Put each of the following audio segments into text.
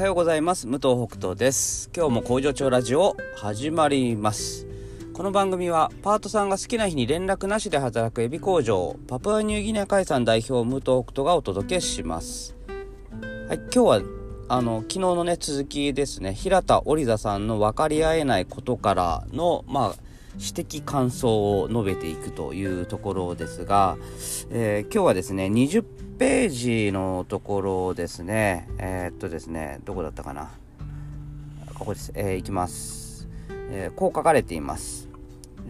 はようございます。武藤北斗です。今日も工場長ラジオ始まります。この番組はパートさんが好きな日に連絡なしで働くエビ工場パプアニューギニア海産代表武藤北斗がお届けします。はい今日はあの昨日のね続きですね。平田織座さんの分かり合えないことからのまあ指摘感想を述べていくというところですが、えー、今日はですね20ページのところですね。えー、っとですねどこだったかな。ここです、えー、いきます、えー、こう書かれています、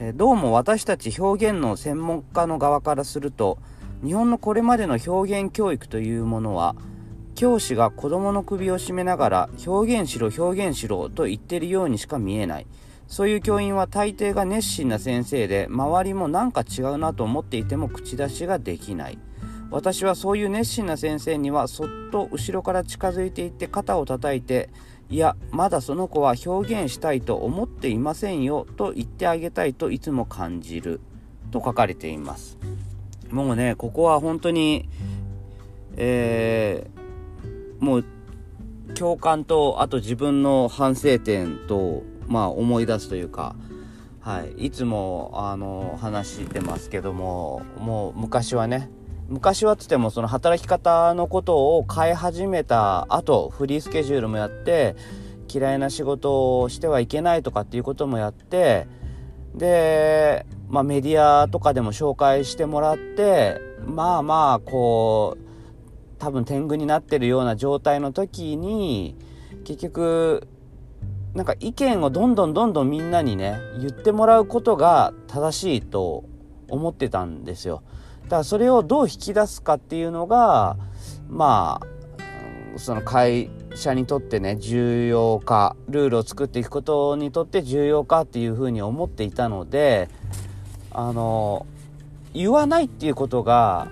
えどうも私たち表現の専門家の側からすると日本のこれまでの表現教育というものは教師が子供の首を絞めながら表現しろ表現しろと言ってるようにしか見えない。そういう教員は大抵が熱心な先生で周りもなんか違うなと思っていても口出しができない。私はそういう熱心な先生にはそっと後ろから近づいていって肩を叩いていやまだその子は表現したいと思っていませんよと言ってあげたいといつも感じる。と書かれています。もうねここは本当にえー、もう共感とあと自分の反省点とまあ、思い出すというか、はい、いつもあの話してますけどももう昔はね昔はつってもその働き方のことを変え始めた後フリースケジュールもやって嫌いな仕事をしてはいけないとかっていうこともやってで、まあ、メディアとかでも紹介してもらってまあまあこう多分天狗になってるような状態の時に結局なんか意見をどんどんどんどんみんなにね言ってもらうことが正しいと思ってたんですよ。だからそれをどう引き出すかっていうのがまあその会社にとってね重要かルールを作っていくことにとって重要かっていうふうに思っていたのであの言わないっていうことが、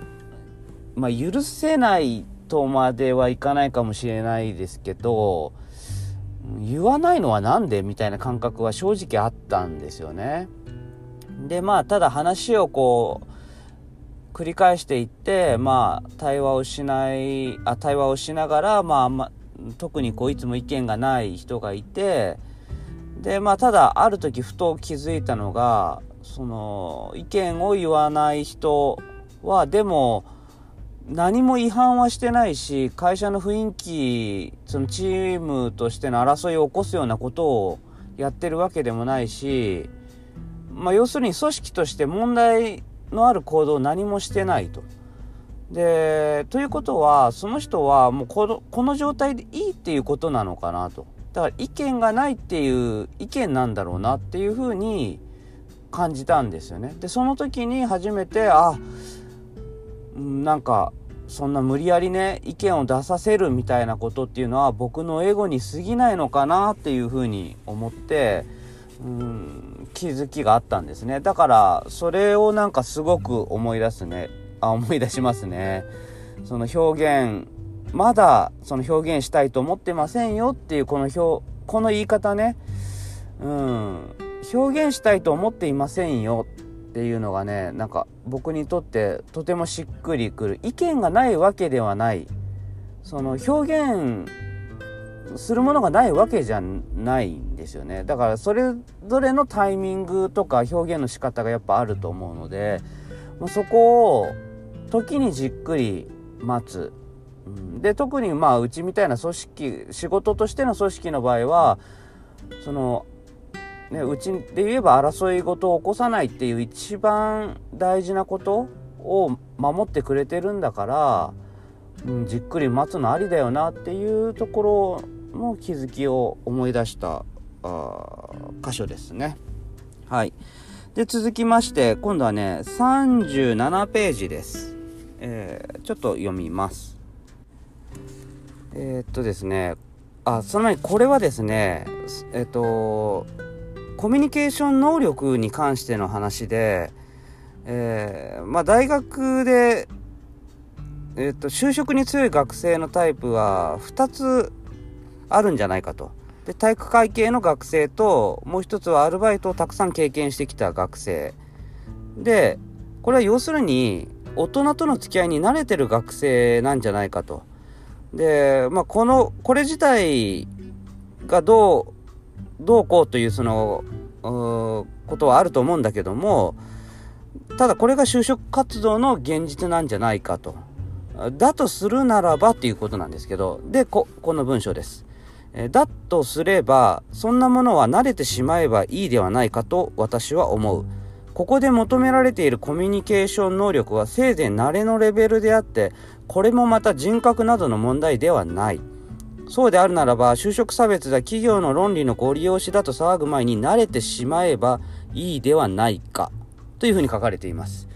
まあ、許せないとまではいかないかもしれないですけど言わないのは何でみたいな感覚は正直あったんですよね。でまあただ話をこう繰り返していってまあ対話をしないあ対話をしながらまあ、ま特にこういつも意見がない人がいてでまあただある時ふと気づいたのがその意見を言わない人はでも何も違反はしてないし会社の雰囲気そのチームとしての争いを起こすようなことをやってるわけでもないし、まあ、要するに組織として問題のある行動を何もしてないと。でということはその人はもうこのこの状態でいいっていうことなのかなとだから意見がないっていう意見なんだろうなっていうふうに感じたんですよねでその時に初めてあなんかそんな無理やりね意見を出させるみたいなことっていうのは僕のエゴに過ぎないのかなっていうふうに思ってうん気づきがあったんですね。だからそれをなんかすごく思い出すね。あ思い出しますね。その表現まだその表現したいと思ってませんよっていうこの表この言い方ね。うん。表現したいと思っていませんよ。っていうのがねなんか僕にとってとてもしっくりくる。意見がないわけではない。その表現するものがないわけじゃないんですよね。だからそれぞれのタイミングとか表現の仕方がやっぱあると思うのでそこを時にじっくり待つ。で特にまあうちみたいな組織仕事としての組織の場合はそのね、うちで言えば争い事を起こさないっていう一番大事なことを守ってくれてるんだから、うん、じっくり待つのありだよなっていうところの気づきを思い出したあ箇所ですね。はい。で、続きまして、今度はね、37ページです。えー、ちょっと読みます。えー、っとですね、あ、その前にこれはですね、えっと、コミュニケーション能力に関しての話で、えー、まあ、大学で、えーと、就職に強い学生のタイプは2つあるんじゃないかと。で体育会系の学生ともう一つはアルバイトをたくさん経験してきた学生でこれは要するに大人との付き合いに慣れてる学生なんじゃないかとで、まあ、この、これ自体がどう、どうこうというその、ことはあると思うんだけども、ただこれが就職活動の現実なんじゃないかと。だとするならばっていうことなんですけど、で、こ、この文章です。えだとすれば、そんなものは慣れてしまえばいいではないかと私は思う。ここで求められているコミュニケーション能力はせいぜい慣れのレベルであって、これもまた人格などの問題ではない。そうであるならば、就職差別だ企業の論理のご利用しだと騒ぐ前に慣れてしまえばいいではないか。というふうに書かれています。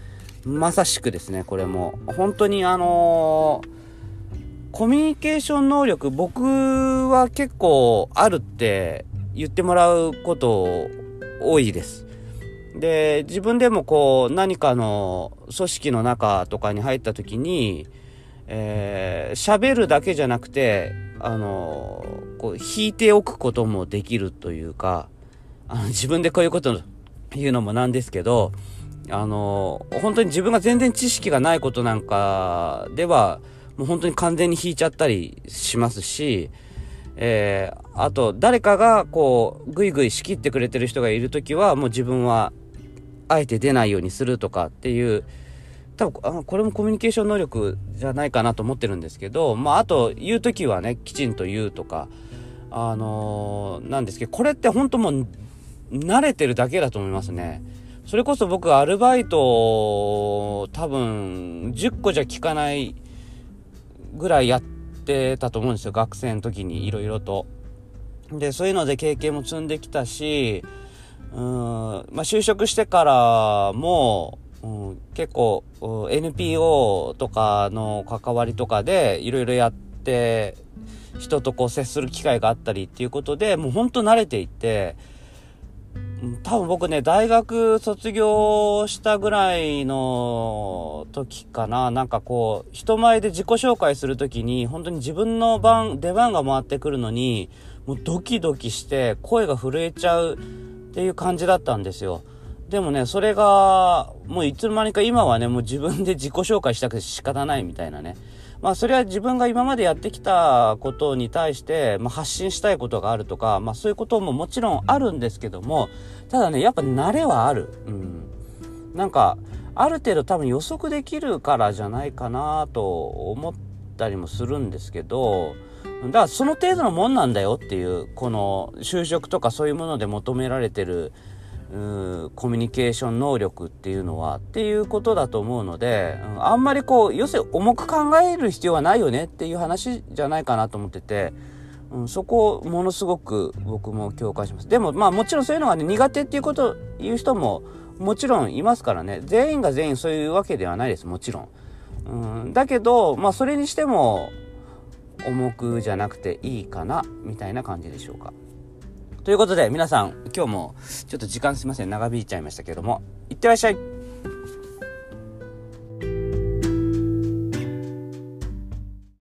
まさしくですね、これも。本当にあのー、コミュニケーション能力、僕は結構あるって言ってもらうこと多いです。で、自分でもこう、何かの組織の中とかに入った時に、えー、喋るだけじゃなくて、あの、こう、引いておくこともできるというか、あの自分でこういうこと言うのもなんですけど、あの、本当に自分が全然知識がないことなんかでは、もう本当に完全に引いちゃったりしますし、えー、あと、誰かがこう、ぐいぐい仕切ってくれてる人がいるときは、もう自分は、あえて出ないようにするとかっていう、多分あのこれもコミュニケーション能力じゃないかなと思ってるんですけど、まあ、あと、言うときはね、きちんと言うとか、あのー、なんですけど、これって本当もう、慣れてるだけだと思いますね。それこそ僕アルバイト多分10個じゃ効かないぐらいやってたと思うんですよ学生の時にいろいろと。でそういうので経験も積んできたしうん、まあ、就職してからも、うん、結構 NPO とかの関わりとかでいろいろやって人とこう接する機会があったりっていうことでもうほんと慣れていって多分僕ね、大学卒業したぐらいの時かな、なんかこう、人前で自己紹介するときに、本当に自分の番、出番が回ってくるのに、もうドキドキして声が震えちゃうっていう感じだったんですよ。でもね、それが、もういつの間にか今はね、もう自分で自己紹介したくて仕方ないみたいなね。まあそれは自分が今までやってきたことに対して、まあ、発信したいことがあるとか、まあそういうことももちろんあるんですけども、ただね、やっぱ慣れはある。うん。なんか、ある程度多分予測できるからじゃないかなと思ったりもするんですけど、だからその程度のもんなんだよっていう、この就職とかそういうもので求められてる、うコミュニケーション能力っていうのはっていうことだと思うので、うん、あんまりこう要するに重く考える必要はないよねっていう話じゃないかなと思ってて、うん、そこをものすごく僕も共感します。でもまあもちろんそういうのがね苦手っていうこと言う人ももちろんいますからね。全員が全員そういうわけではないですもちろん、うん、だけどまあそれにしても重くじゃなくていいかなみたいな感じでしょうか。ということで、皆さん、今日もちょっと時間すいません、長引いちゃいましたけども、いってらっしゃい。